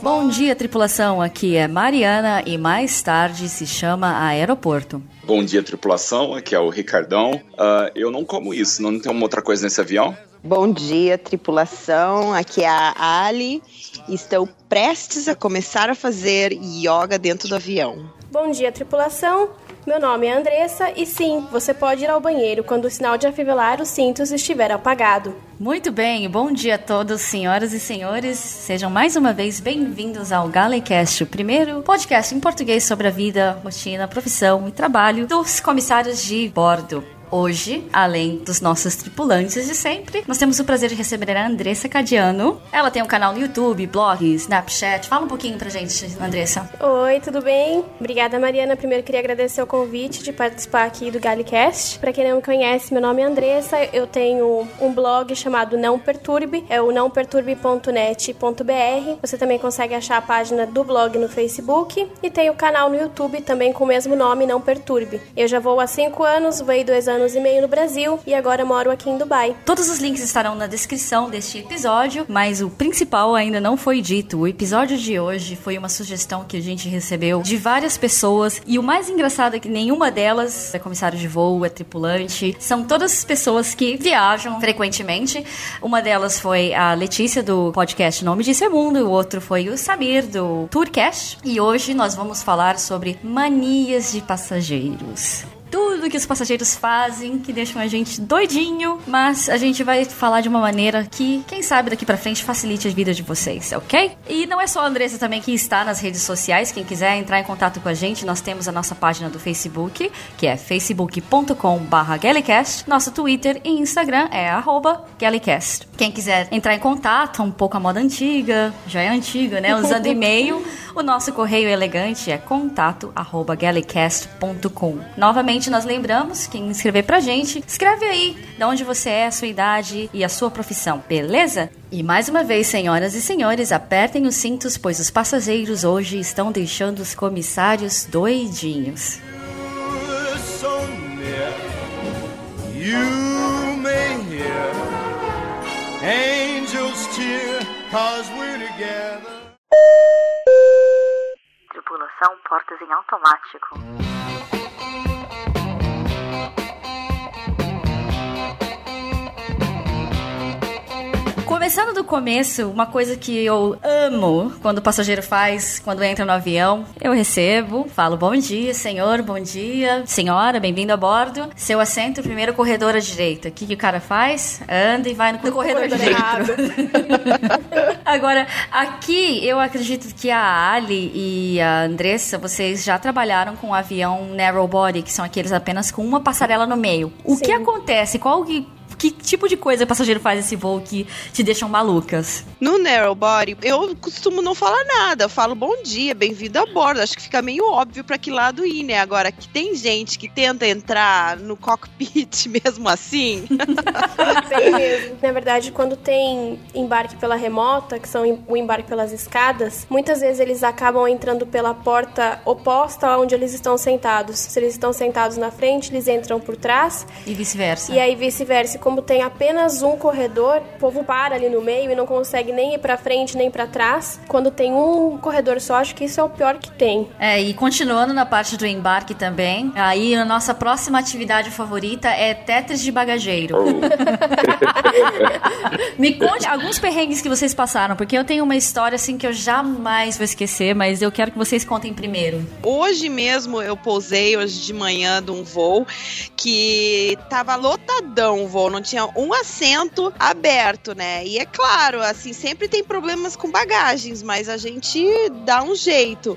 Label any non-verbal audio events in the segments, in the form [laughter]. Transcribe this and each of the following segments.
Bom dia, tripulação. Aqui é Mariana e mais tarde se chama Aeroporto. Bom dia, tripulação. Aqui é o Ricardão. Uh, eu não como isso, não tem uma outra coisa nesse avião? Bom dia, tripulação. Aqui é a Ali. Estou prestes a começar a fazer yoga dentro do avião. Bom dia, tripulação. Meu nome é Andressa e sim, você pode ir ao banheiro quando o sinal de afivelar os cintos estiver apagado. Muito bem, bom dia a todos, senhoras e senhores. Sejam mais uma vez bem-vindos ao Galecast, o primeiro podcast em português sobre a vida, rotina, profissão e trabalho dos comissários de bordo. Hoje, além dos nossos tripulantes de sempre, nós temos o prazer de receber a Andressa Cadiano. Ela tem um canal no YouTube, blog, Snapchat. Fala um pouquinho pra gente, Andressa. Oi, tudo bem? Obrigada, Mariana. Primeiro queria agradecer o convite de participar aqui do Galicast. Para quem não me conhece, meu nome é Andressa. Eu tenho um blog chamado Não Perturbe, é o nãoperturbe.net.br. Você também consegue achar a página do blog no Facebook e tem o canal no YouTube também com o mesmo nome, Não Perturbe. Eu já vou há cinco anos, veio dois anos anos e meio no Brasil e agora moro aqui em Dubai. Todos os links estarão na descrição deste episódio, mas o principal ainda não foi dito. O episódio de hoje foi uma sugestão que a gente recebeu de várias pessoas e o mais engraçado é que nenhuma delas é comissário de voo, é tripulante. São todas pessoas que viajam frequentemente. Uma delas foi a Letícia do podcast Nome de Segundo, o outro foi o Samir do Tourcast. E hoje nós vamos falar sobre manias de passageiros tudo que os passageiros fazem que deixam a gente doidinho, mas a gente vai falar de uma maneira que, quem sabe daqui para frente, facilite a vida de vocês, ok? E não é só a Andressa também que está nas redes sociais, quem quiser entrar em contato com a gente, nós temos a nossa página do Facebook, que é facebook.com/gallicast, nosso Twitter e Instagram é @gallicast. Quem quiser entrar em contato, um pouco a moda antiga, já é antiga, né, usando e-mail, [laughs] o nosso correio elegante é contato@gallicast.com. Novamente nós lembramos, quem escrever pra gente, escreve aí de onde você é, a sua idade e a sua profissão, beleza? E mais uma vez, senhoras e senhores, apertem os cintos, pois os passageiros hoje estão deixando os comissários doidinhos. Tripulação portas em automático. Começando do começo, uma coisa que eu amo quando o passageiro faz, quando entra no avião, eu recebo, falo bom dia, senhor, bom dia, senhora, bem-vindo a bordo. Seu assento, primeiro corredor à direita. O que, que o cara faz? Anda e vai no, no corredor, corredor direito. [laughs] Agora, aqui eu acredito que a Ali e a Andressa, vocês já trabalharam com um avião narrow body, que são aqueles apenas com uma passarela no meio. O Sim. que acontece? Qual que que tipo de coisa o passageiro faz esse voo que te deixam malucas? No narrow body, eu costumo não falar nada. Eu falo bom dia, bem-vindo a bordo. Acho que fica meio óbvio para que lado ir, né? Agora, que tem gente que tenta entrar no cockpit [laughs] mesmo assim. [laughs] tem mesmo. Na verdade, quando tem embarque pela remota, que são o embarque pelas escadas, muitas vezes eles acabam entrando pela porta oposta onde eles estão sentados. Se eles estão sentados na frente, eles entram por trás. E vice-versa. E aí vice-versa como tem apenas um corredor, o povo para ali no meio e não consegue nem ir para frente nem para trás. Quando tem um corredor só, acho que isso é o pior que tem. É, e continuando na parte do embarque também, aí a nossa próxima atividade favorita é Tetris de bagageiro. Oh. [laughs] Me conte alguns perrengues que vocês passaram, porque eu tenho uma história assim que eu jamais vou esquecer, mas eu quero que vocês contem primeiro. Hoje mesmo eu pousei hoje de manhã de um voo que tava lotadão o voo não tinha um assento aberto, né? E é claro, assim, sempre tem problemas com bagagens, mas a gente dá um jeito.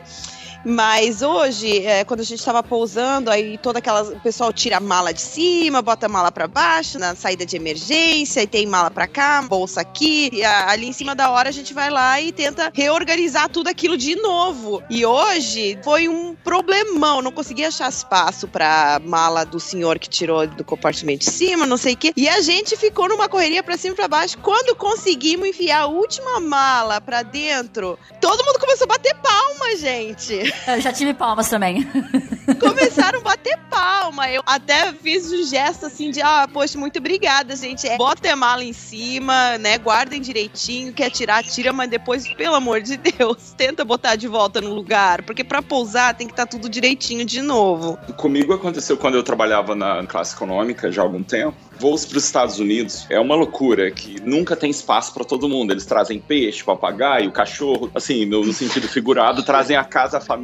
Mas hoje, é, quando a gente estava pousando, aí toda aquela. O pessoal tira a mala de cima, bota a mala para baixo, na saída de emergência, e tem mala para cá, bolsa aqui. E a, ali em cima da hora a gente vai lá e tenta reorganizar tudo aquilo de novo. E hoje foi um problemão. Não consegui achar espaço pra mala do senhor que tirou do compartimento de cima, não sei o quê. E a gente ficou numa correria pra cima e pra baixo. Quando conseguimos enfiar a última mala pra dentro, todo mundo começou a bater palma, gente. Eu já tive palmas também. [laughs] Começaram a bater palma. Eu até fiz um gesto assim de, ah, poxa, muito obrigada, gente. É, bota a mala em cima, né? Guardem direitinho, quer tirar, tira, mas depois, pelo amor de Deus, [laughs] tenta botar de volta no lugar, porque para pousar tem que estar tá tudo direitinho de novo. Comigo aconteceu quando eu trabalhava na classe econômica já há algum tempo. Voos para os Estados Unidos é uma loucura que nunca tem espaço para todo mundo. Eles trazem peixe, papagaio, cachorro, assim, no, no sentido figurado, trazem a casa, a família,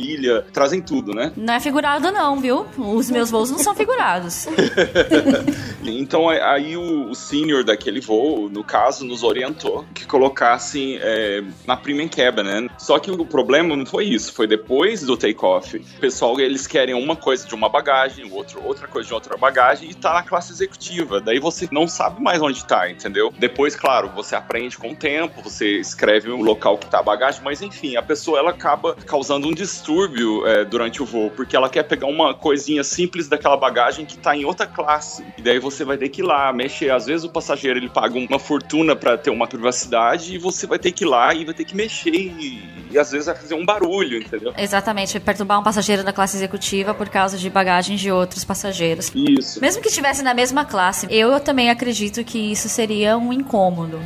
trazem tudo, né? Não é figurado não, viu? Os meus voos não são figurados. [laughs] então aí o, o senior daquele voo, no caso, nos orientou que colocassem é, na premium cabin, né? Só que o problema não foi isso, foi depois do take-off. O pessoal, eles querem uma coisa de uma bagagem, outro, outra coisa de outra bagagem e tá na classe executiva. Daí você não sabe mais onde tá, entendeu? Depois, claro, você aprende com o tempo, você escreve o local que tá a bagagem, mas enfim, a pessoa ela acaba causando um distúrbio é, durante o voo, porque ela quer pegar uma coisinha simples daquela bagagem que tá em outra classe. E daí você vai ter que ir lá, mexer. Às vezes o passageiro ele paga uma fortuna para ter uma privacidade e você vai ter que ir lá e vai ter que mexer e, e às vezes vai fazer um barulho, entendeu? Exatamente, perturbar um passageiro da classe executiva por causa de bagagens de outros passageiros. Isso. Mesmo que estivesse na mesma classe, eu também acredito que isso seria um incômodo.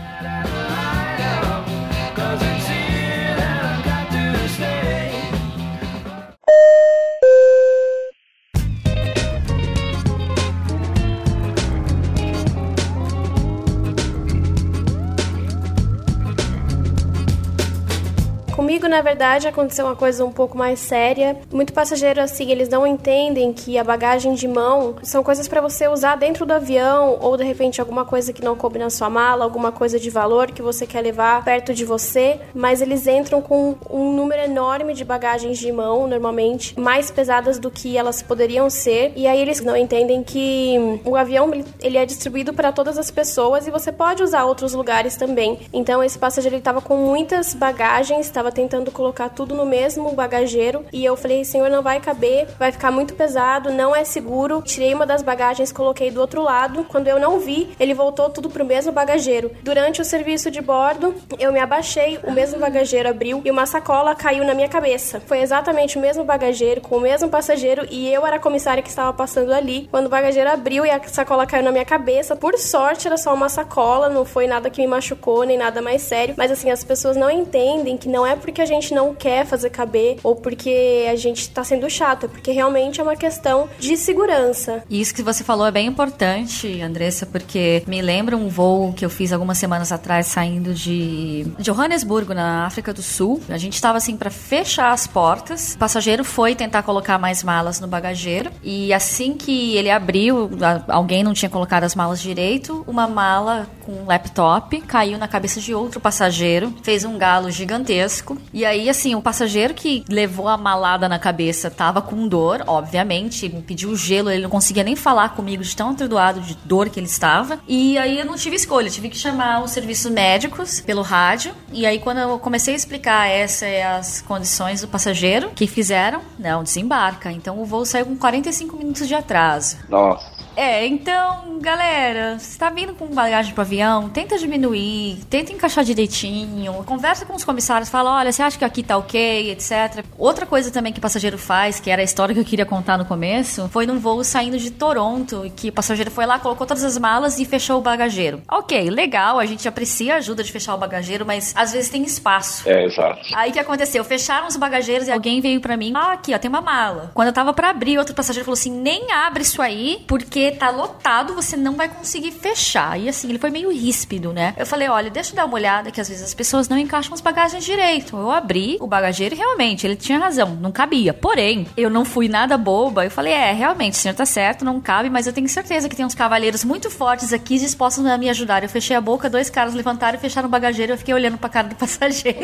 Comigo, na verdade, aconteceu uma coisa um pouco mais séria. Muito passageiro, assim, eles não entendem que a bagagem de mão são coisas para você usar dentro do avião ou de repente alguma coisa que não coube na sua mala, alguma coisa de valor que você quer levar perto de você, mas eles entram com um número enorme de bagagens de mão, normalmente, mais pesadas do que elas poderiam ser, e aí eles não entendem que o avião ele é distribuído para todas as pessoas e você pode usar outros lugares também. Então esse passageiro estava com muitas bagagens, estava tava tentando colocar tudo no mesmo bagageiro e eu falei, senhor, não vai caber, vai ficar muito pesado, não é seguro. Tirei uma das bagagens, coloquei do outro lado. Quando eu não vi, ele voltou tudo pro mesmo bagageiro. Durante o serviço de bordo, eu me abaixei, o mesmo bagageiro abriu e uma sacola caiu na minha cabeça. Foi exatamente o mesmo bagageiro, com o mesmo passageiro e eu era a comissária que estava passando ali. Quando o bagageiro abriu e a sacola caiu na minha cabeça, por sorte era só uma sacola, não foi nada que me machucou nem nada mais sério, mas assim, as pessoas não entendem que não é porque a gente não quer fazer caber ou porque a gente tá sendo chato, é porque realmente é uma questão de segurança. Isso que você falou é bem importante, Andressa, porque me lembra um voo que eu fiz algumas semanas atrás saindo de Johannesburgo, na África do Sul. A gente estava assim para fechar as portas. O passageiro foi tentar colocar mais malas no bagageiro e assim que ele abriu, alguém não tinha colocado as malas direito, uma mala com um laptop caiu na cabeça de outro passageiro, fez um galo gigantesco e aí, assim, o passageiro que levou a malada na cabeça tava com dor, obviamente, me pediu gelo, ele não conseguia nem falar comigo de tão atordoado de dor que ele estava. E aí eu não tive escolha, tive que chamar os serviços médicos pelo rádio. E aí, quando eu comecei a explicar essas as condições do passageiro, que fizeram? Não, desembarca. Então o voo saiu com 45 minutos de atraso. Nossa. É, então, galera, você tá vindo com bagagem pro avião, tenta diminuir, tenta encaixar direitinho, conversa com os comissários, fala, olha, você acha que aqui tá ok, etc. Outra coisa também que o passageiro faz, que era a história que eu queria contar no começo, foi num voo saindo de Toronto, que o passageiro foi lá, colocou todas as malas e fechou o bagageiro. Ok, legal, a gente aprecia a ajuda de fechar o bagageiro, mas às vezes tem espaço. É, exato. Aí o que aconteceu? Fecharam os bagageiros e alguém veio para mim, ah, aqui, ó, tem uma mala. Quando eu tava para abrir, outro passageiro falou assim, nem abre isso aí, porque tá lotado, você não vai conseguir fechar. E assim, ele foi meio ríspido, né? Eu falei, olha, deixa eu dar uma olhada que às vezes as pessoas não encaixam as bagagens direito. Eu abri o bagageiro e realmente, ele tinha razão, não cabia. Porém, eu não fui nada boba. Eu falei, é, realmente, o senhor tá certo, não cabe, mas eu tenho certeza que tem uns cavaleiros muito fortes aqui dispostos a me ajudar. Eu fechei a boca, dois caras levantaram e fecharam o bagageiro. Eu fiquei olhando pra cara do [laughs] passageiro.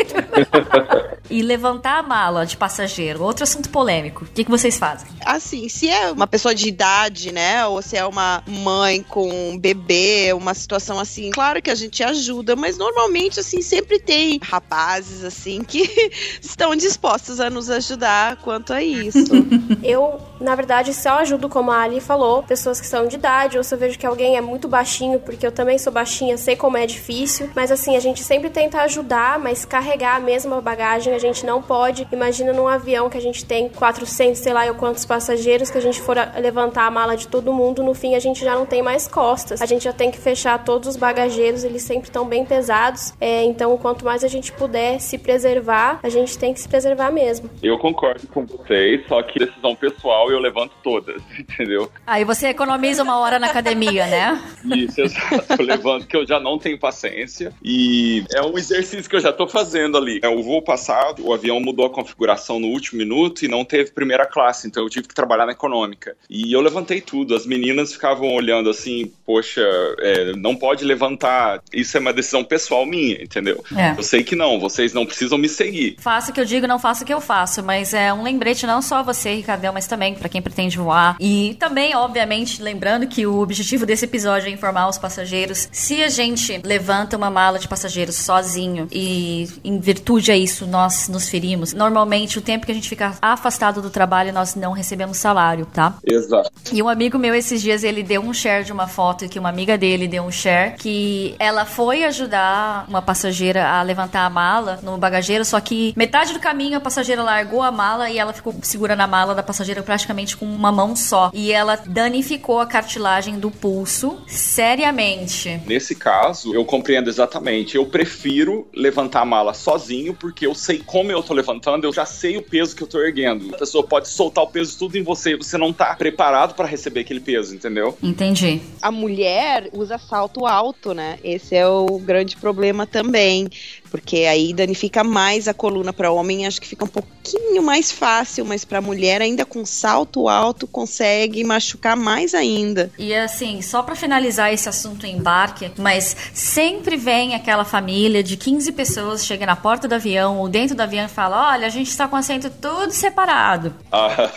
E levantar a mala de passageiro, outro assunto polêmico. O que, que vocês fazem? Assim, se é uma pessoa de idade, né, ou se é uma mãe com um bebê, uma situação assim, claro que a gente ajuda, mas normalmente, assim, sempre tem rapazes, assim, que [laughs] estão dispostos a nos ajudar quanto a isso. [laughs] eu, na verdade, só ajudo, como a Ali falou, pessoas que são de idade, ou se eu vejo que alguém é muito baixinho, porque eu também sou baixinha, sei como é difícil, mas assim, a gente sempre tenta ajudar, mas carregar a mesma bagagem a gente não pode. Imagina num avião que a gente tem 400, sei lá, eu quantos passageiros, que a gente for levantar a mala de todo mundo, no fim a gente já não tem mais costas. A gente já tem que fechar todos os bagageiros, eles sempre estão bem pesados. É, então, quanto mais a gente puder se preservar, a gente tem que se preservar mesmo. Eu concordo com vocês, só que decisão pessoal eu levanto todas, [laughs] entendeu? Aí você economiza uma hora na academia, né? Isso, [laughs] exato. Eu levanto que eu já não tenho paciência e é um exercício que eu já tô fazendo ali. É, o voo passado, o avião mudou a configuração no último minuto e não teve primeira classe, então eu tive que trabalhar na econômica. E eu levantei tudo. As meninas ficavam olhando assim, poxa, é, não pode levantar. Isso é uma decisão pessoal minha, entendeu? É. Eu sei que não, vocês não precisam me seguir. Faça o que eu digo, não faça o que eu faço, mas é um lembrete não só você, Ricardel, mas também para quem pretende voar. E também, obviamente, lembrando que o objetivo desse episódio é informar os passageiros. Se a gente levanta uma mala de passageiros sozinho e em virtude a isso nós nos ferimos, normalmente o tempo que a gente fica afastado do trabalho nós não recebemos salário, tá? Exato. E um amigo meu esses dias ele deu um share de uma foto que uma amiga dele deu um share que ela foi ajudar uma passageira a levantar a mala no bagageiro, só que metade do caminho a passageira largou a mala e ela ficou segurando a mala da passageira praticamente com uma mão só. E ela danificou a cartilagem do pulso seriamente. Nesse caso, eu compreendo exatamente. Eu prefiro levantar a mala sozinho porque eu sei como eu tô levantando, eu já sei o peso que eu tô erguendo. A pessoa pode soltar o peso tudo em você e você não tá preparado para receber aquele peso, entendeu? Entendi. A mulher usa salto alto, né? Esse é o grande problema também porque aí danifica mais a coluna para homem, acho que fica um pouquinho mais fácil, mas para mulher ainda com salto alto consegue machucar mais ainda. E assim, só para finalizar esse assunto embarque, mas sempre vem aquela família de 15 pessoas chega na porta do avião ou dentro do avião e fala: "Olha, a gente está com assento tudo separado".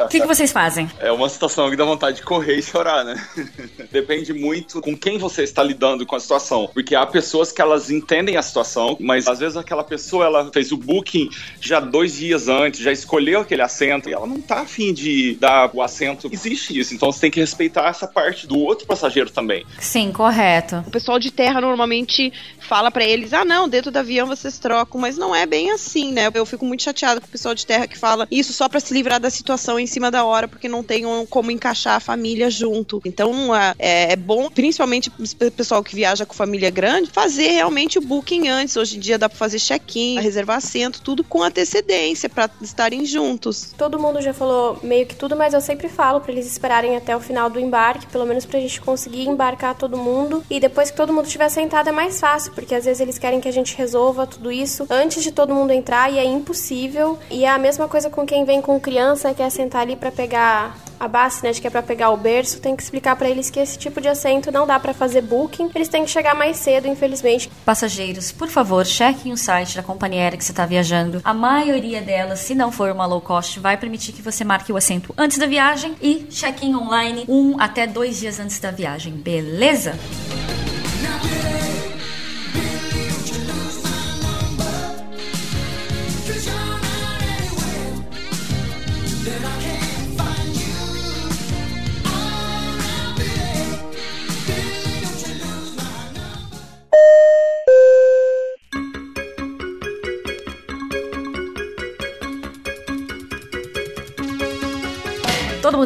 O que, que vocês fazem? É uma situação que dá vontade de correr e chorar, né? [laughs] Depende muito com quem você está lidando com a situação, porque há pessoas que elas entendem a situação, mas às vezes vezes aquela pessoa ela fez o booking já dois dias antes, já escolheu aquele assento e ela não tá afim de dar o assento. Existe isso, então você tem que respeitar essa parte do outro passageiro também. Sim, correto. O pessoal de terra normalmente fala para eles: ah, não, dentro do avião vocês trocam, mas não é bem assim, né? Eu fico muito chateada com o pessoal de terra que fala isso só para se livrar da situação em cima da hora, porque não tem como encaixar a família junto. Então é, é bom, principalmente o pessoal que viaja com família grande, fazer realmente o booking antes. Hoje em dia dá pra fazer check-in, reservar assento, tudo com antecedência para estarem juntos. Todo mundo já falou meio que tudo, mas eu sempre falo para eles esperarem até o final do embarque, pelo menos pra gente conseguir embarcar todo mundo e depois que todo mundo estiver sentado é mais fácil, porque às vezes eles querem que a gente resolva tudo isso antes de todo mundo entrar e é impossível. E é a mesma coisa com quem vem com criança, quer sentar ali para pegar a bacinet, que é para pegar o berço, tem que explicar para eles que esse tipo de assento não dá para fazer booking, eles têm que chegar mais cedo, infelizmente. Passageiros, por favor, chequem o site da companhia aérea que você está viajando. A maioria delas, se não for uma low cost, vai permitir que você marque o assento antes da viagem e check-in online um até dois dias antes da viagem, beleza?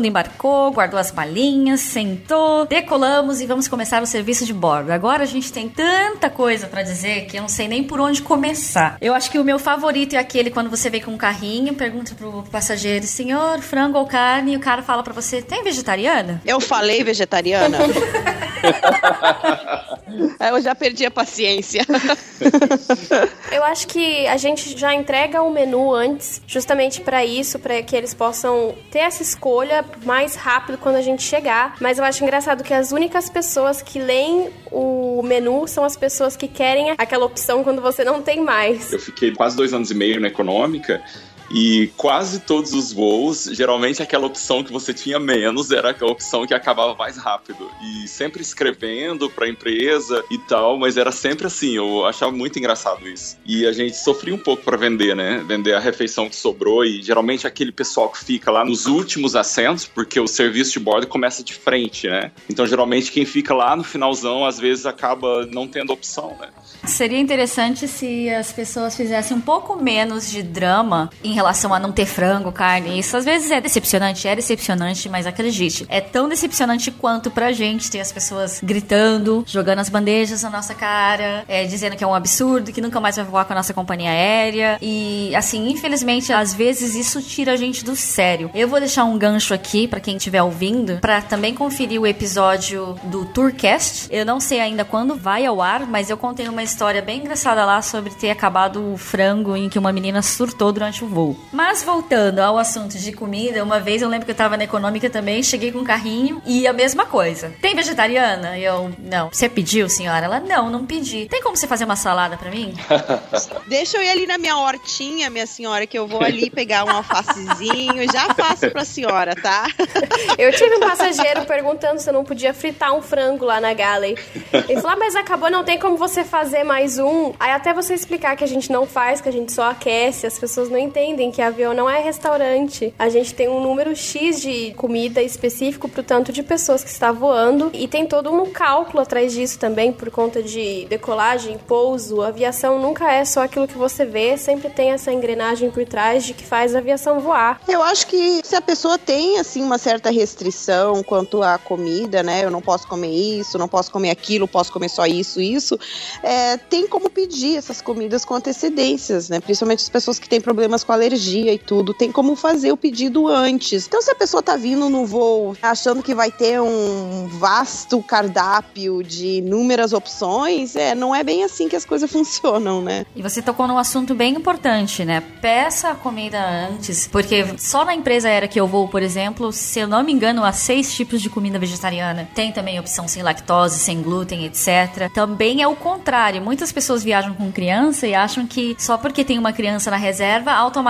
Mundo embarcou, guardou as malinhas, sentou, decolamos e vamos começar o serviço de bordo. Agora a gente tem tanta coisa para dizer que eu não sei nem por onde começar. Eu acho que o meu favorito é aquele quando você vem com um carrinho, pergunta pro passageiro, senhor, frango ou carne? E o cara fala para você, tem vegetariana? Eu falei vegetariana. [laughs] [laughs] eu já perdi a paciência. [laughs] eu acho que a gente já entrega o menu antes, justamente para isso, para que eles possam ter essa escolha escolha mais rápido quando a gente chegar. Mas eu acho engraçado que as únicas pessoas que leem o menu são as pessoas que querem aquela opção quando você não tem mais. Eu fiquei quase dois anos e meio na econômica E quase todos os voos, geralmente aquela opção que você tinha menos era a opção que acabava mais rápido. E sempre escrevendo pra empresa e tal, mas era sempre assim, eu achava muito engraçado isso. E a gente sofria um pouco para vender, né? Vender a refeição que sobrou e geralmente aquele pessoal que fica lá nos últimos assentos, porque o serviço de bordo começa de frente, né? Então geralmente quem fica lá no finalzão às vezes acaba não tendo opção, né? Seria interessante se as pessoas fizessem um pouco menos de drama em relação a não ter frango, carne. Isso às vezes é decepcionante, é decepcionante, mas acredite, é tão decepcionante quanto pra gente ter as pessoas gritando, jogando as bandejas na nossa cara, é, dizendo que é um absurdo, que nunca mais vai voar com a nossa companhia aérea. E assim, infelizmente, às vezes isso tira a gente do sério. Eu vou deixar um gancho aqui para quem estiver ouvindo, para também conferir o episódio do Tourcast. Eu não sei ainda quando vai ao ar, mas eu contei uma história bem engraçada lá sobre ter acabado o frango em que uma menina surtou durante o voo. Mas voltando ao assunto de comida, uma vez eu lembro que eu tava na econômica também, cheguei com um carrinho e a mesma coisa. Tem vegetariana? Eu, não. Você pediu, senhora? Ela, não, não pedi. Tem como você fazer uma salada para mim? [laughs] Deixa eu ir ali na minha hortinha, minha senhora, que eu vou ali pegar um alfacezinho, já faço pra senhora, tá? [laughs] Eu tive um passageiro perguntando se eu não podia fritar um frango lá na Galley. Ele falou, ah, mas acabou, não tem como você fazer mais um. Aí até você explicar que a gente não faz, que a gente só aquece, as pessoas não entendem que avião não é restaurante. A gente tem um número X de comida específico pro tanto de pessoas que está voando e tem todo um cálculo atrás disso também por conta de decolagem, pouso. A aviação nunca é só aquilo que você vê, sempre tem essa engrenagem por trás de que faz a aviação voar. Eu acho que se a pessoa tem assim uma certa restrição quanto à comida, né? Eu não posso comer isso, não posso comer aquilo, posso comer só isso, isso. É, tem como pedir essas comidas com antecedências, né? Principalmente as pessoas que têm problemas com alergia e tudo, tem como fazer o pedido antes. Então, se a pessoa tá vindo no voo achando que vai ter um vasto cardápio de inúmeras opções, é, não é bem assim que as coisas [laughs] funcionam, né? E você tocou num assunto bem importante, né? Peça a comida antes, porque só na empresa aérea que eu vou, por exemplo, se eu não me engano, há seis tipos de comida vegetariana. Tem também opção sem lactose, sem glúten, etc. Também é o contrário. Muitas pessoas viajam com criança e acham que só porque tem uma criança na reserva, automaticamente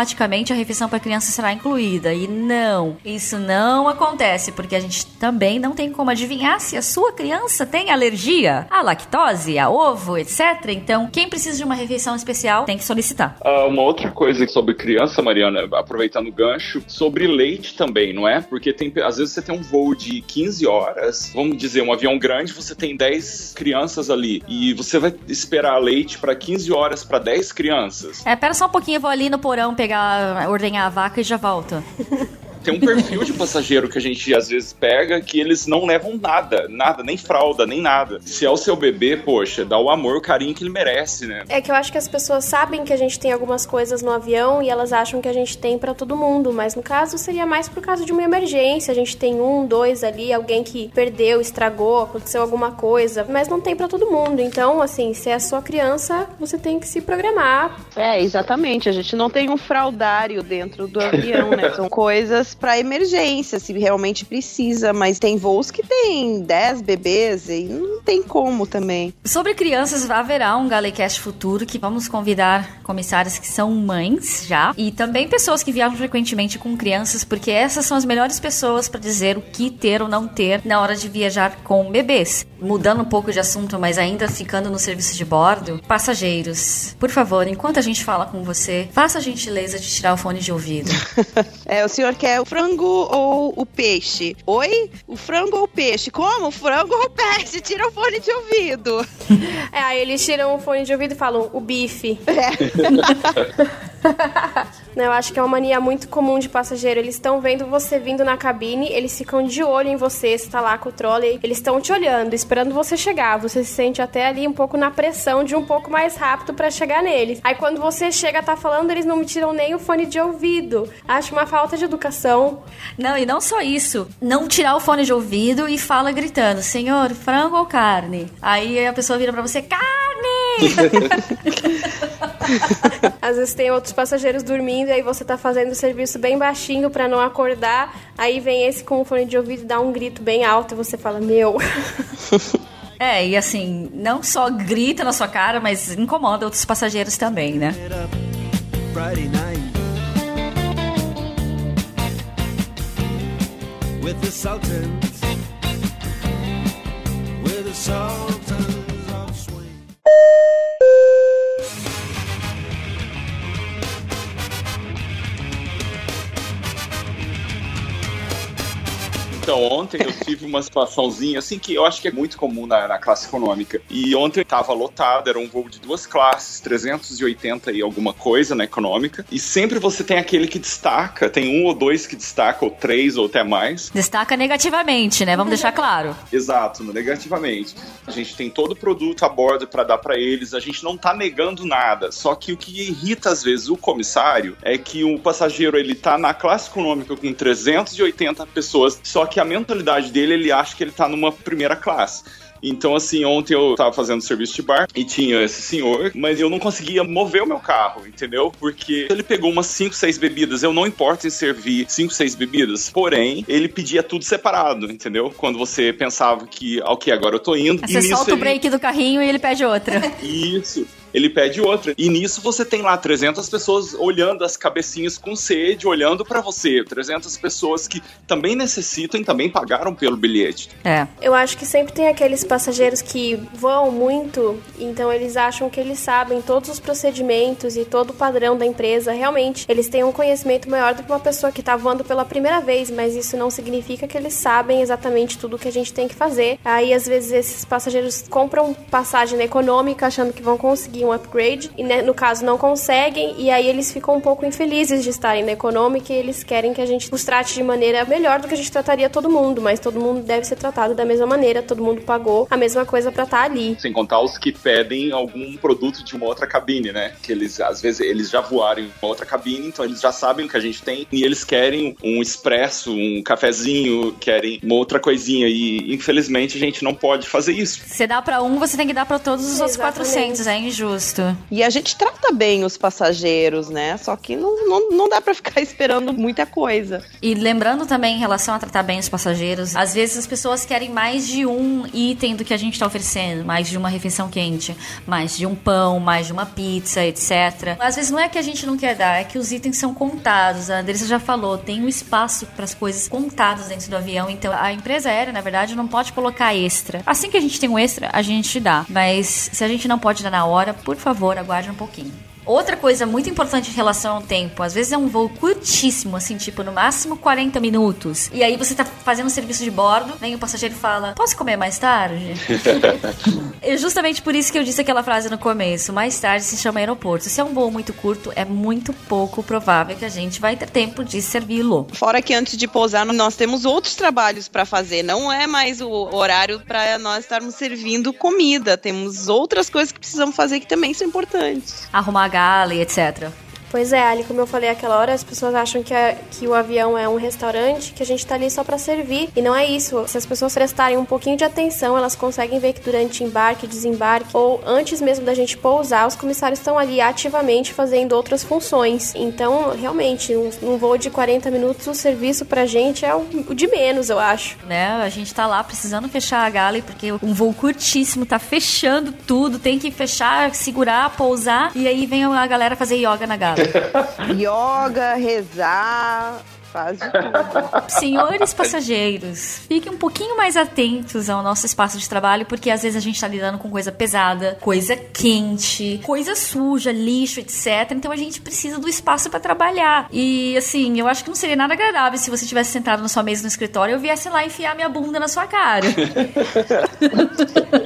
a refeição para criança será incluída. E não, isso não acontece, porque a gente também não tem como adivinhar se a sua criança tem alergia à lactose, a ovo, etc. Então, quem precisa de uma refeição especial tem que solicitar. Uh, uma outra coisa sobre criança, Mariana, aproveitando o gancho, sobre leite também, não é? Porque tem, às vezes você tem um voo de 15 horas, vamos dizer, um avião grande, você tem 10 crianças ali e você vai esperar leite para 15 horas para 10 crianças. É, pera só um pouquinho, eu vou ali no porão pegar, ordenhar a vaca e já volto. [laughs] Tem um perfil de passageiro que a gente às vezes pega que eles não levam nada, nada, nem fralda, nem nada. Se é o seu bebê, poxa, dá o amor, o carinho que ele merece, né? É que eu acho que as pessoas sabem que a gente tem algumas coisas no avião e elas acham que a gente tem para todo mundo, mas no caso seria mais por causa de uma emergência. A gente tem um, dois ali, alguém que perdeu, estragou, aconteceu alguma coisa, mas não tem para todo mundo. Então, assim, se é a sua criança, você tem que se programar. É, exatamente. A gente não tem um fraudário dentro do avião, né? São coisas para emergência, se realmente precisa, mas tem voos que tem 10 bebês e não tem como também. Sobre crianças, haverá um Galecast futuro que vamos convidar comissárias que são mães já e também pessoas que viajam frequentemente com crianças, porque essas são as melhores pessoas para dizer o que ter ou não ter na hora de viajar com bebês. Mudando um pouco de assunto, mas ainda ficando no serviço de bordo, passageiros, por favor, enquanto a gente fala com você, faça a gentileza de tirar o fone de ouvido. [laughs] é, o senhor quer o frango ou o peixe? Oi? O frango ou o peixe? Como? O frango ou o peixe? [laughs] Tira o fone de ouvido. [laughs] É, aí eles tiram o fone de ouvido e falam o bife. É. [laughs] Eu acho que é uma mania muito comum de passageiro. Eles estão vendo você vindo na cabine, eles ficam de olho em você, você tá lá com o trolley, eles estão te olhando, esperando você chegar. Você se sente até ali um pouco na pressão de um pouco mais rápido para chegar neles. Aí quando você chega, tá falando, eles não me tiram nem o fone de ouvido. Acho uma falta de educação. Não, e não só isso, não tirar o fone de ouvido e fala gritando: "Senhor, frango ou carne?". Aí a pessoa vira para você: "Carne!". [laughs] Às vezes tem outros passageiros dormindo e aí você tá fazendo o serviço bem baixinho para não acordar. Aí vem esse com o fone de ouvido e dá um grito bem alto e você fala, meu. [laughs] É, e assim, não só grita na sua cara, mas incomoda outros passageiros também, né? Friday night. With the Sultans. With the Sultans. Então, ontem eu tive uma situaçãozinha, assim, que eu acho que é muito comum na, na classe econômica. E ontem estava lotado, era um voo de duas classes, 380 e alguma coisa na econômica. E sempre você tem aquele que destaca, tem um ou dois que destaca, ou três, ou até mais. Destaca negativamente, né? Vamos deixar claro. [laughs] Exato, negativamente. A gente tem todo o produto a bordo para dar para eles, a gente não tá negando nada. Só que o que irrita às vezes o comissário é que o passageiro ele tá na classe econômica com 380 pessoas, só que a mentalidade dele ele acha que ele tá numa primeira classe. Então, assim, ontem eu tava fazendo serviço de bar e tinha esse senhor, mas eu não conseguia mover o meu carro, entendeu? Porque ele pegou umas 5, 6 bebidas. Eu não importo em servir 5, 6 bebidas, porém, ele pedia tudo separado, entendeu? Quando você pensava que, ok, agora eu tô indo. Aí você solta o ele... break do carrinho e ele pede outra. Isso ele pede outra. E nisso você tem lá 300 pessoas olhando as cabecinhas com sede, olhando para você. 300 pessoas que também necessitam e também pagaram pelo bilhete. É. Eu acho que sempre tem aqueles passageiros que voam muito, então eles acham que eles sabem todos os procedimentos e todo o padrão da empresa. Realmente, eles têm um conhecimento maior do que uma pessoa que tá voando pela primeira vez, mas isso não significa que eles sabem exatamente tudo que a gente tem que fazer. Aí, às vezes, esses passageiros compram passagem econômica achando que vão conseguir um upgrade e né, no caso não conseguem e aí eles ficam um pouco infelizes de estarem na econômica e eles querem que a gente os trate de maneira melhor do que a gente trataria todo mundo, mas todo mundo deve ser tratado da mesma maneira, todo mundo pagou a mesma coisa para estar tá ali. Sem contar os que pedem algum produto de uma outra cabine, né? Que eles às vezes eles já voaram em uma outra cabine, então eles já sabem o que a gente tem e eles querem um expresso, um cafezinho, querem uma outra coisinha e infelizmente a gente não pode fazer isso. Você dá para um, você tem que dar para todos os outros Exatamente. 400, é injusto. E a gente trata bem os passageiros, né? Só que não, não, não dá para ficar [laughs] esperando muita coisa. E lembrando também em relação a tratar bem os passageiros, às vezes as pessoas querem mais de um item do que a gente está oferecendo, mais de uma refeição quente, mais de um pão, mais de uma pizza, etc. Às vezes não é que a gente não quer dar, é que os itens são contados. A Andressa já falou, tem um espaço para as coisas contadas dentro do avião, então a empresa aérea, na verdade, não pode colocar extra. Assim que a gente tem um extra, a gente dá. Mas se a gente não pode dar na hora, por favor, aguarde um pouquinho. Outra coisa muito importante em relação ao tempo, às vezes é um voo curtíssimo, assim, tipo, no máximo 40 minutos. E aí você tá fazendo um serviço de bordo, vem o passageiro e fala: Posso comer mais tarde? é [laughs] justamente por isso que eu disse aquela frase no começo: mais tarde se chama aeroporto. Se é um voo muito curto, é muito pouco provável que a gente vai ter tempo de servi-lo. Fora que antes de pousar, nós temos outros trabalhos para fazer. Não é mais o horário para nós estarmos servindo comida. Temos outras coisas que precisamos fazer que também são importantes. Arrumar gala e etc. Pois é, Ali, como eu falei aquela hora, as pessoas acham que, a- que o avião é um restaurante, que a gente tá ali só para servir. E não é isso. Se as pessoas prestarem um pouquinho de atenção, elas conseguem ver que durante embarque, desembarque, ou antes mesmo da gente pousar, os comissários estão ali ativamente fazendo outras funções. Então, realmente, num, num voo de 40 minutos, o serviço pra gente é o, o de menos, eu acho. Né? A gente tá lá precisando fechar a gala porque um voo curtíssimo tá fechando tudo, tem que fechar, segurar, pousar e aí vem a galera fazer yoga na gala. [laughs] Yoga, rezar, faz de tudo. Senhores passageiros, fiquem um pouquinho mais atentos ao nosso espaço de trabalho, porque às vezes a gente tá lidando com coisa pesada, coisa quente, coisa suja, lixo, etc. Então a gente precisa do espaço para trabalhar. E assim, eu acho que não seria nada agradável se você tivesse sentado na sua mesa no escritório e eu viesse lá enfiar minha bunda na sua cara. [laughs]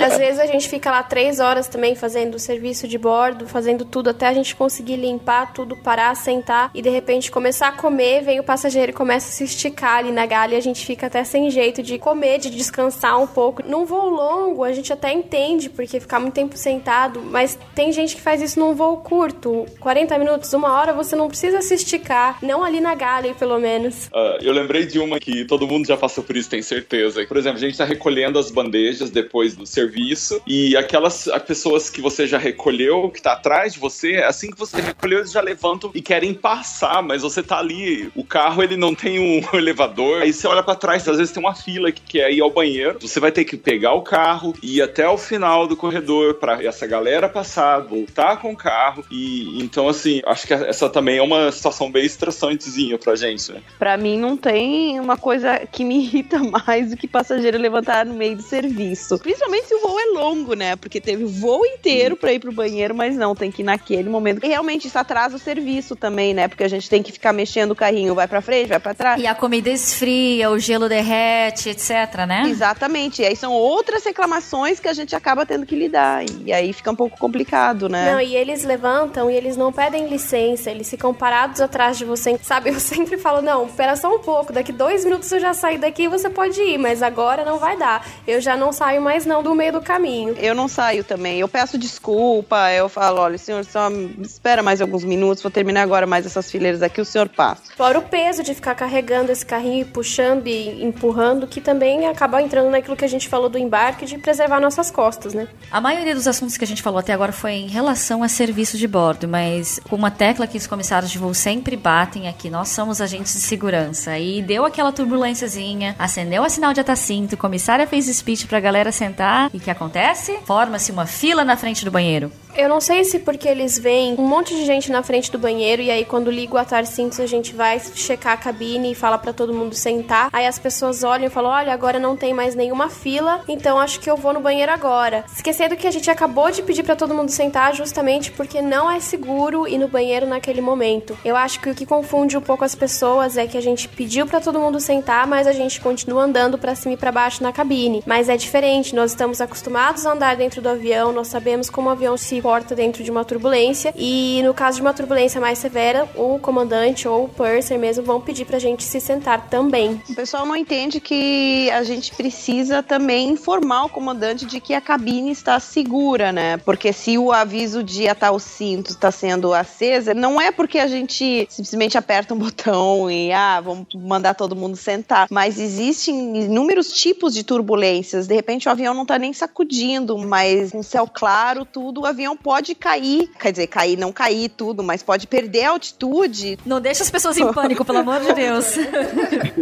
Às vezes a gente fica lá três horas também fazendo serviço de bordo, fazendo tudo até a gente conseguir limpar tudo, parar, sentar e de repente começar a comer, vem o passageiro e começa a se esticar ali na galha e a gente fica até sem jeito de comer, de descansar um pouco. Num voo longo, a gente até entende, porque ficar muito tempo sentado, mas tem gente que faz isso num voo curto, 40 minutos, uma hora, você não precisa se esticar, não ali na galha, pelo menos. Ah, eu lembrei de uma que todo mundo já passou por isso, tem certeza. Por exemplo, a gente tá recolhendo as bandejas depois do serviço e aquelas as pessoas que você já recolheu, que tá atrás de você, assim que você recolheu, eles já levantam e querem passar, mas você tá ali, o carro ele não tem um [laughs] elevador, aí você olha para trás, às vezes tem uma fila que quer ir ao banheiro, você vai ter que pegar o carro e ir até o final do corredor para essa galera passar, voltar com o carro e então assim, acho que essa também é uma situação bem estressantezinha pra gente, né? Pra mim não tem uma coisa que me [laughs] irrita mais do que passageiro levantar no meio do serviço. Principalmente se o voo é longo, né? Porque teve o voo inteiro pra ir pro banheiro, mas não, tem que ir naquele momento. E realmente isso atrasa o serviço também, né? Porque a gente tem que ficar mexendo o carrinho, vai pra frente, vai pra trás. E a comida esfria, o gelo derrete, etc, né? Exatamente. E aí são outras reclamações que a gente acaba tendo que lidar. E aí fica um pouco complicado, né? Não, e eles levantam e eles não pedem licença, eles ficam parados atrás de você. Sabe, [laughs] eu sempre falo, não, espera só um pouco, daqui dois minutos eu já saio daqui e você pode ir, mas agora não vai dar. Eu já não saio mais não do meio do caminho. Eu não saio também. Eu peço desculpa, eu falo, olha, senhor, só espera mais alguns minutos, vou terminar agora mais essas fileiras aqui, o senhor passa. Fora o peso de ficar carregando esse carrinho e puxando e empurrando, que também acaba entrando naquilo que a gente falou do embarque, de preservar nossas costas, né? A maioria dos assuntos que a gente falou até agora foi em relação a serviço de bordo, mas com uma tecla que os comissários de voo sempre batem aqui, nós somos agentes de segurança. E deu aquela turbulênciazinha, acendeu a sinal de atacinto, a comissária fez speech pra galera sentar, e o que acontece? Forma-se uma fila na frente do banheiro. Eu não sei se porque eles veem um monte de gente na frente do banheiro e aí quando liga o atar cintos a gente vai checar a cabine e fala pra todo mundo sentar. Aí as pessoas olham e falam: "Olha, agora não tem mais nenhuma fila, então acho que eu vou no banheiro agora". Esquecendo que a gente acabou de pedir pra todo mundo sentar justamente porque não é seguro ir no banheiro naquele momento. Eu acho que o que confunde um pouco as pessoas é que a gente pediu pra todo mundo sentar, mas a gente continua andando pra cima e pra baixo na cabine. Mas é diferente, nós estamos acostumados a andar dentro do avião, nós sabemos como o avião se porta dentro de uma turbulência e no caso de uma turbulência mais severa, o comandante ou o purser mesmo vão pedir pra gente se sentar também. O pessoal não entende que a gente precisa também informar o comandante de que a cabine está segura, né? Porque se o aviso de atar o cinto está sendo acesa, não é porque a gente simplesmente aperta um [laughs] botão e ah, vamos mandar todo mundo sentar, mas existem inúmeros tipos de turbulências. De repente o avião não tá nem sacudindo, mas com céu claro, tudo, o avião pode cair. Quer dizer, cair, não cair tudo, mas pode perder a altitude. Não deixa as pessoas em pânico, pelo amor de Deus. [laughs]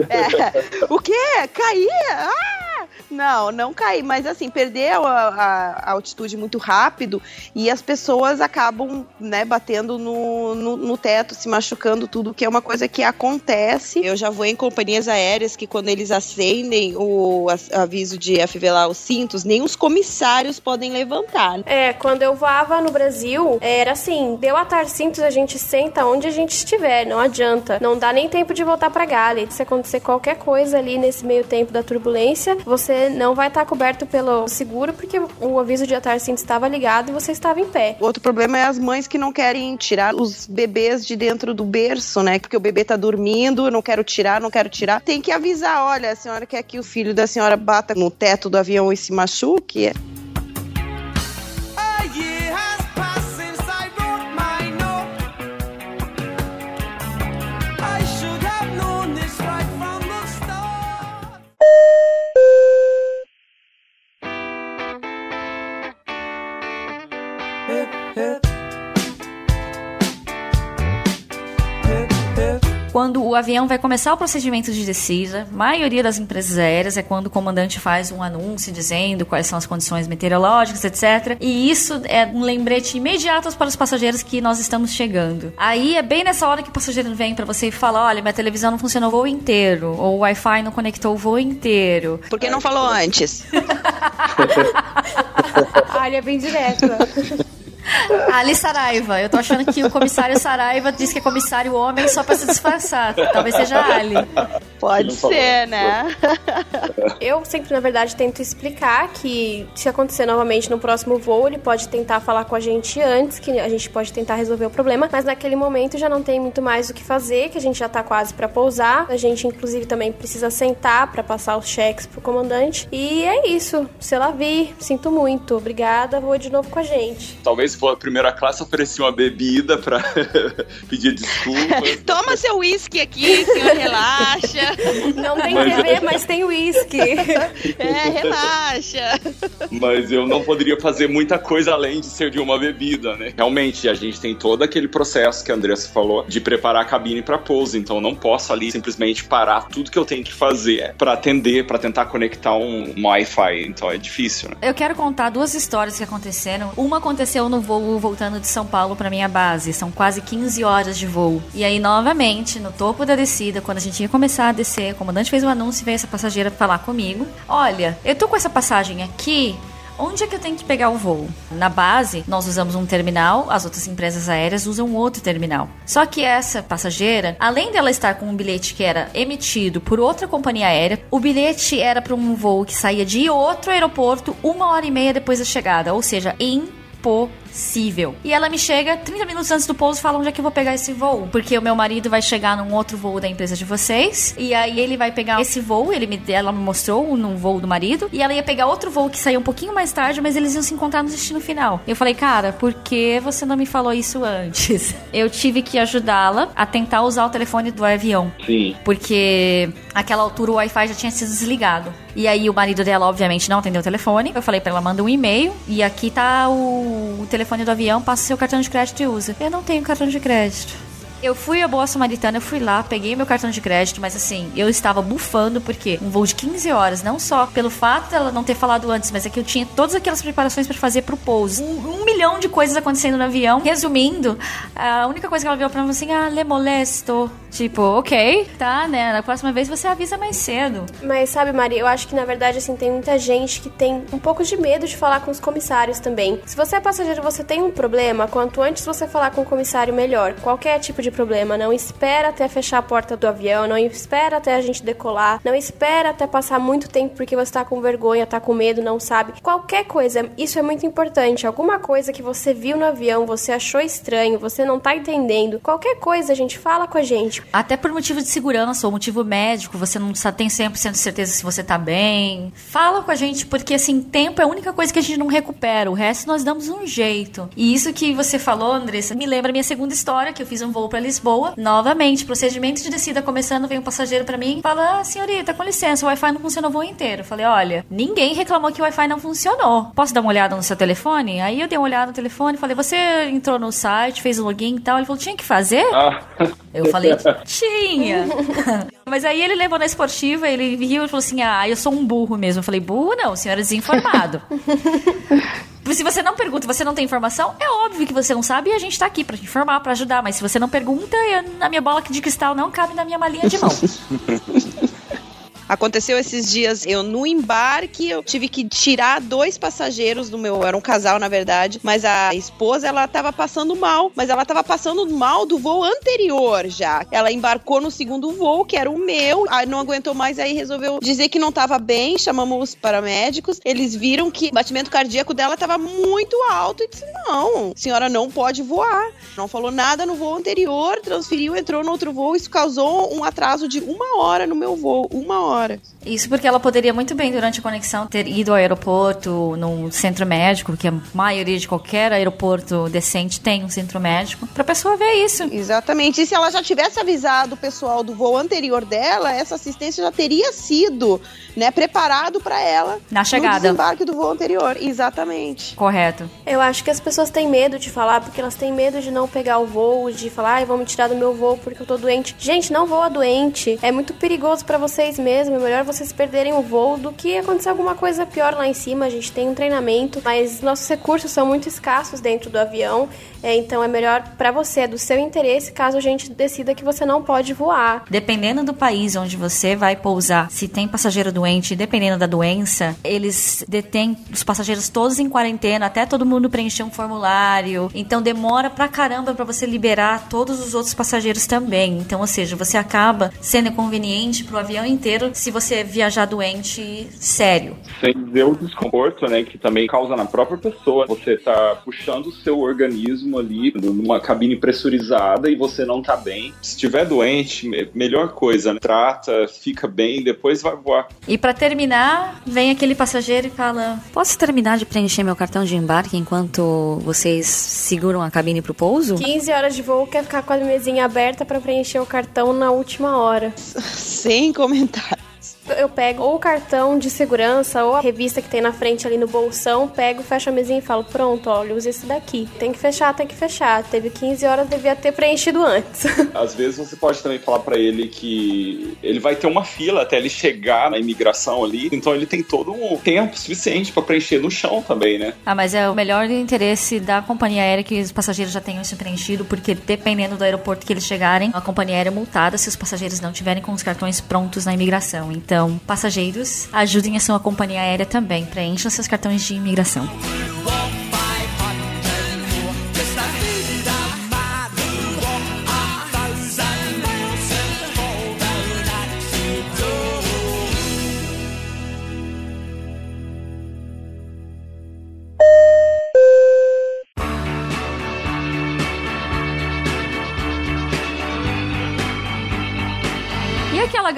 É. O quê? Cair? Ah! Não, não cair, mas assim, perder a, a- a altitude muito rápido e as pessoas acabam, né, batendo no, no, no teto, se machucando, tudo, que é uma coisa que acontece. Eu já vou em companhias aéreas que quando eles acendem o aviso de afivelar os cintos, nem os comissários podem levantar. É, quando eu voava no Brasil, era assim, deu atar cintos, a gente senta onde a gente estiver, não adianta. Não dá nem tempo de voltar pra galley. Se acontecer qualquer coisa ali nesse meio tempo da turbulência, você não vai estar coberto pelo seguro, porque o aviso de atar cintos estava ligado e você estava em pé. Outro problema é as mães que não querem tirar os bebês de dentro do berço, né? Porque o bebê tá dormindo, não quero tirar, não quero tirar. Tem que avisar, olha, a senhora quer que o filho da senhora bata no teto do avião e se machuque? Quando o avião vai começar o procedimento de descida, a maioria das empresas aéreas é quando o comandante faz um anúncio dizendo quais são as condições meteorológicas, etc. E isso é um lembrete imediato para os passageiros que nós estamos chegando. Aí é bem nessa hora que o passageiro vem para você e fala: olha, minha televisão não funcionou o voo inteiro, ou o Wi-Fi não conectou o voo inteiro. Por que não falou antes? [laughs] [laughs] Ah, ele é bem direto. [laughs] Ali Saraiva, eu tô achando que o comissário Saraiva diz que é comissário homem só para se disfarçar. Talvez seja Ali. Pode ser, né? [laughs] Eu sempre, na verdade, tento explicar que se acontecer novamente no próximo voo, ele pode tentar falar com a gente antes, que a gente pode tentar resolver o problema, mas naquele momento já não tem muito mais o que fazer, que a gente já tá quase para pousar. A gente, inclusive, também precisa sentar para passar os cheques pro comandante. E é isso. Se ela vir, sinto muito. Obrigada, voe de novo com a gente. Talvez se for a primeira classe, oferecia uma bebida pra [laughs] pedir desculpas. [laughs] Toma seu uísque aqui, senhor, relaxa. Não tem Mas- TV, mas tem uísque. [laughs] É, relaxa. Mas eu não poderia fazer muita coisa além de servir uma bebida, né? Realmente, a gente tem todo aquele processo que a Andressa falou de preparar a cabine para pouso, então eu não posso ali simplesmente parar tudo que eu tenho que fazer para atender, para tentar conectar um, um Wi-Fi, então é difícil, né? Eu quero contar duas histórias que aconteceram. Uma aconteceu no voo voltando de São Paulo pra minha base. São quase 15 horas de voo. E aí, novamente, no topo da descida, quando a gente ia começar a descer, o comandante fez um anúncio e veio essa passageira falar comigo. Olha, eu tô com essa passagem aqui. Onde é que eu tenho que pegar o voo? Na base, nós usamos um terminal, as outras empresas aéreas usam outro terminal. Só que essa passageira, além dela estar com um bilhete que era emitido por outra companhia aérea, o bilhete era para um voo que saía de outro aeroporto uma hora e meia depois da chegada, ou seja, impossível. E ela me chega 30 minutos antes do pouso e fala onde é que eu vou pegar esse voo. Porque o meu marido vai chegar num outro voo da empresa de vocês. E aí ele vai pegar esse voo, ele me, ela me mostrou num voo do marido. E ela ia pegar outro voo que saía um pouquinho mais tarde, mas eles iam se encontrar no destino final. Eu falei, cara, por que você não me falou isso antes? [laughs] Eu tive que ajudá-la a tentar usar o telefone do avião. Sim. Porque aquela altura o Wi-Fi já tinha sido desligado. E aí o marido dela, obviamente, não atendeu o telefone. Eu falei pra ela, manda um e-mail. E aqui tá o, o telefone do avião, passa seu cartão de crédito e usa. Eu não tenho cartão de crédito. Eu fui a Boa Samaritana, eu fui lá, peguei meu cartão de crédito, mas assim, eu estava bufando porque um voo de 15 horas, não só pelo fato dela não ter falado antes, mas é que eu tinha todas aquelas preparações pra fazer pro pouso. Um, um milhão de coisas acontecendo no avião. Resumindo, a única coisa que ela viu pra mim foi assim: ah, le molesto. Tipo, ok, tá, né? Na próxima vez você avisa mais cedo. Mas sabe, Maria, eu acho que na verdade assim tem muita gente que tem um pouco de medo de falar com os comissários também. Se você é passageiro, você tem um problema, quanto antes você falar com o comissário melhor. Qualquer tipo de problema, não espera até fechar a porta do avião, não espera até a gente decolar, não espera até passar muito tempo porque você tá com vergonha, tá com medo, não sabe. Qualquer coisa, isso é muito importante. Alguma coisa que você viu no avião, você achou estranho, você não tá entendendo. Qualquer coisa, a gente fala com a gente. Até por motivo de segurança ou motivo médico, você não tem 100% de certeza se você tá bem. Fala com a gente, porque assim, tempo é a única coisa que a gente não recupera. O resto nós damos um jeito. E isso que você falou, Andressa, me lembra a minha segunda história, que eu fiz um voo pra Lisboa. Novamente, procedimento de descida começando, vem um passageiro pra mim e fala: ah, senhorita, com licença, o Wi-Fi não funcionou o voo inteiro. Eu falei: olha, ninguém reclamou que o Wi-Fi não funcionou. Posso dar uma olhada no seu telefone? Aí eu dei uma olhada no telefone e falei: você entrou no site, fez o login e tal. Ele falou: tinha que fazer? Ah, Eu falei, [laughs] tinha. [laughs] Mas aí ele levou na esportiva, ele viu e falou assim: ah, eu sou um burro mesmo. Eu falei, burro não, o senhor é desinformado. [laughs] Se você não pergunta você não tem informação, é óbvio que você não sabe e a gente tá aqui pra te informar, pra ajudar. Mas se você não pergunta, eu, na minha bola de cristal não cabe na minha malinha de mão. [laughs] Aconteceu esses dias, eu no embarque, eu tive que tirar dois passageiros do meu, era um casal na verdade, mas a esposa ela tava passando mal, mas ela tava passando mal do voo anterior já. Ela embarcou no segundo voo, que era o meu, aí não aguentou mais, aí resolveu dizer que não tava bem, chamamos os paramédicos, eles viram que o batimento cardíaco dela tava muito alto e disse: "Não, senhora não pode voar". Não falou nada no voo anterior, transferiu, entrou no outro voo, isso causou um atraso de uma hora no meu voo, uma hora. Isso porque ela poderia muito bem, durante a conexão, ter ido ao aeroporto, num centro médico, que a maioria de qualquer aeroporto decente tem um centro médico, pra pessoa ver isso. Exatamente. E se ela já tivesse avisado o pessoal do voo anterior dela, essa assistência já teria sido, né, preparado para ela Na no chegada. desembarque do voo anterior. Exatamente. Correto. Eu acho que as pessoas têm medo de falar, porque elas têm medo de não pegar o voo, de falar, ai, vão me tirar do meu voo porque eu tô doente. Gente, não voa doente. É muito perigoso pra vocês mesmo. É melhor vocês perderem o voo do que acontecer alguma coisa pior lá em cima. A gente tem um treinamento, mas nossos recursos são muito escassos dentro do avião. É, então é melhor pra você, é do seu interesse, caso a gente decida que você não pode voar. Dependendo do país onde você vai pousar, se tem passageiro doente, dependendo da doença, eles detêm os passageiros todos em quarentena, até todo mundo preencher um formulário. Então demora pra caramba pra você liberar todos os outros passageiros também. Então, ou seja, você acaba sendo inconveniente pro avião inteiro se você viajar doente, sério. Sem dizer o desconforto, né, que também causa na própria pessoa. Você tá puxando o seu organismo ali numa cabine pressurizada e você não tá bem. Se estiver doente, me- melhor coisa, né? trata, fica bem, depois vai voar. E pra terminar, vem aquele passageiro e fala: Posso terminar de preencher meu cartão de embarque enquanto vocês seguram a cabine pro pouso? 15 horas de voo, quer ficar com a mesinha aberta pra preencher o cartão na última hora. Sem comentário. Eu pego ou o cartão de segurança ou a revista que tem na frente ali no bolsão, pego, fecho a mesinha e falo: Pronto, olha, use esse daqui. Tem que fechar, tem que fechar. Teve 15 horas, devia ter preenchido antes. [laughs] Às vezes você pode também falar pra ele que ele vai ter uma fila até ele chegar na imigração ali, então ele tem todo um tempo suficiente pra preencher no chão também, né? Ah, mas é o melhor interesse da companhia aérea que os passageiros já tenham isso preenchido, porque dependendo do aeroporto que eles chegarem, a companhia aérea é multada se os passageiros não tiverem com os cartões prontos na imigração. Então, passageiros, ajudem a sua companhia aérea também, preencham seus cartões de imigração.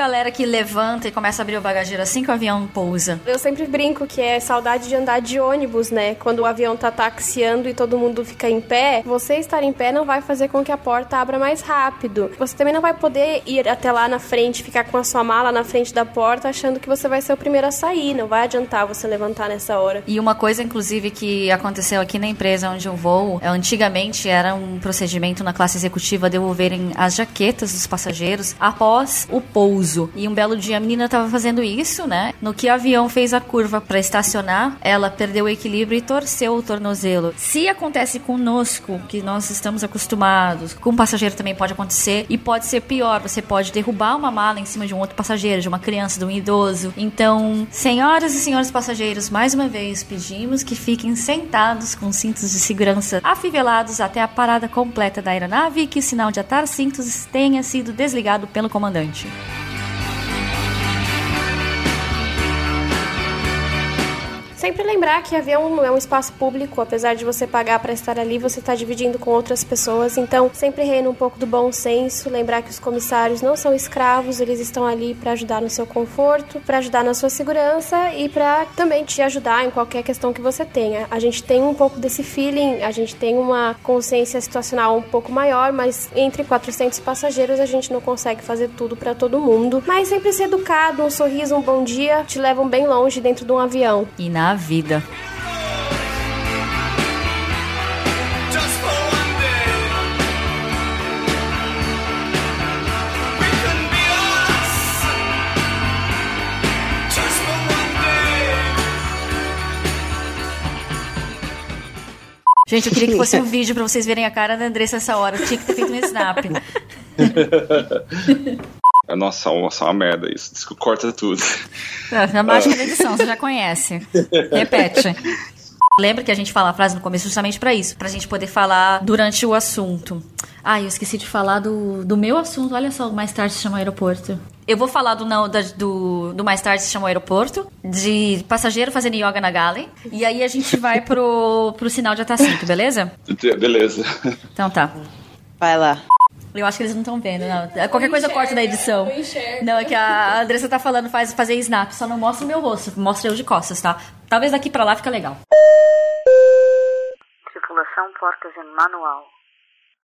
Galera que levanta e começa a abrir o bagageiro assim que o avião pousa? Eu sempre brinco que é saudade de andar de ônibus, né? Quando o avião tá taxiando e todo mundo fica em pé, você estar em pé não vai fazer com que a porta abra mais rápido. Você também não vai poder ir até lá na frente, ficar com a sua mala na frente da porta, achando que você vai ser o primeiro a sair. Não vai adiantar você levantar nessa hora. E uma coisa, inclusive, que aconteceu aqui na empresa onde eu vou, é, antigamente era um procedimento na classe executiva devolverem as jaquetas dos passageiros após o pouso. E um belo dia a menina estava fazendo isso, né? No que o avião fez a curva para estacionar, ela perdeu o equilíbrio e torceu o tornozelo. Se acontece conosco, que nós estamos acostumados, com o passageiro também pode acontecer e pode ser pior, você pode derrubar uma mala em cima de um outro passageiro, de uma criança, de um idoso. Então, senhoras e senhores passageiros, mais uma vez pedimos que fiquem sentados com cintos de segurança afivelados até a parada completa da aeronave e que o sinal de atar cintos tenha sido desligado pelo comandante. Sempre lembrar que avião não é um espaço público, apesar de você pagar para estar ali, você está dividindo com outras pessoas. Então, sempre reina um pouco do bom senso, lembrar que os comissários não são escravos, eles estão ali para ajudar no seu conforto, para ajudar na sua segurança e para também te ajudar em qualquer questão que você tenha. A gente tem um pouco desse feeling, a gente tem uma consciência situacional um pouco maior, mas entre 400 passageiros a gente não consegue fazer tudo para todo mundo. Mas sempre ser educado, um sorriso, um bom dia te levam bem longe dentro de um avião. E na vida. One day. Gente, eu queria que fosse um [laughs] vídeo pra vocês verem a cara da Andressa essa hora. Eu tinha que ter feito um snap. [laughs] Nossa, nossa, uma merda isso. Diz que corta tudo. A mágica da edição, você já conhece. Repete. Lembra que a gente fala a frase no começo justamente pra isso, pra gente poder falar durante o assunto. Ah, eu esqueci de falar do, do meu assunto. Olha só, mais tarde se chama aeroporto. Eu vou falar do, não, da- do, do mais tarde se chama aeroporto, de passageiro fazendo yoga na galley. E aí a gente vai pro, pro sinal de atacinto, beleza? Beleza. Então tá. Vai lá. Eu acho que eles não estão vendo, não. Qualquer coisa eu corto da edição. Não, é que a Andressa tá falando faz fazer snap, só não mostra o meu rosto, mostra eu de costas, tá? Talvez daqui pra lá fica legal. Tripulação portas em manual.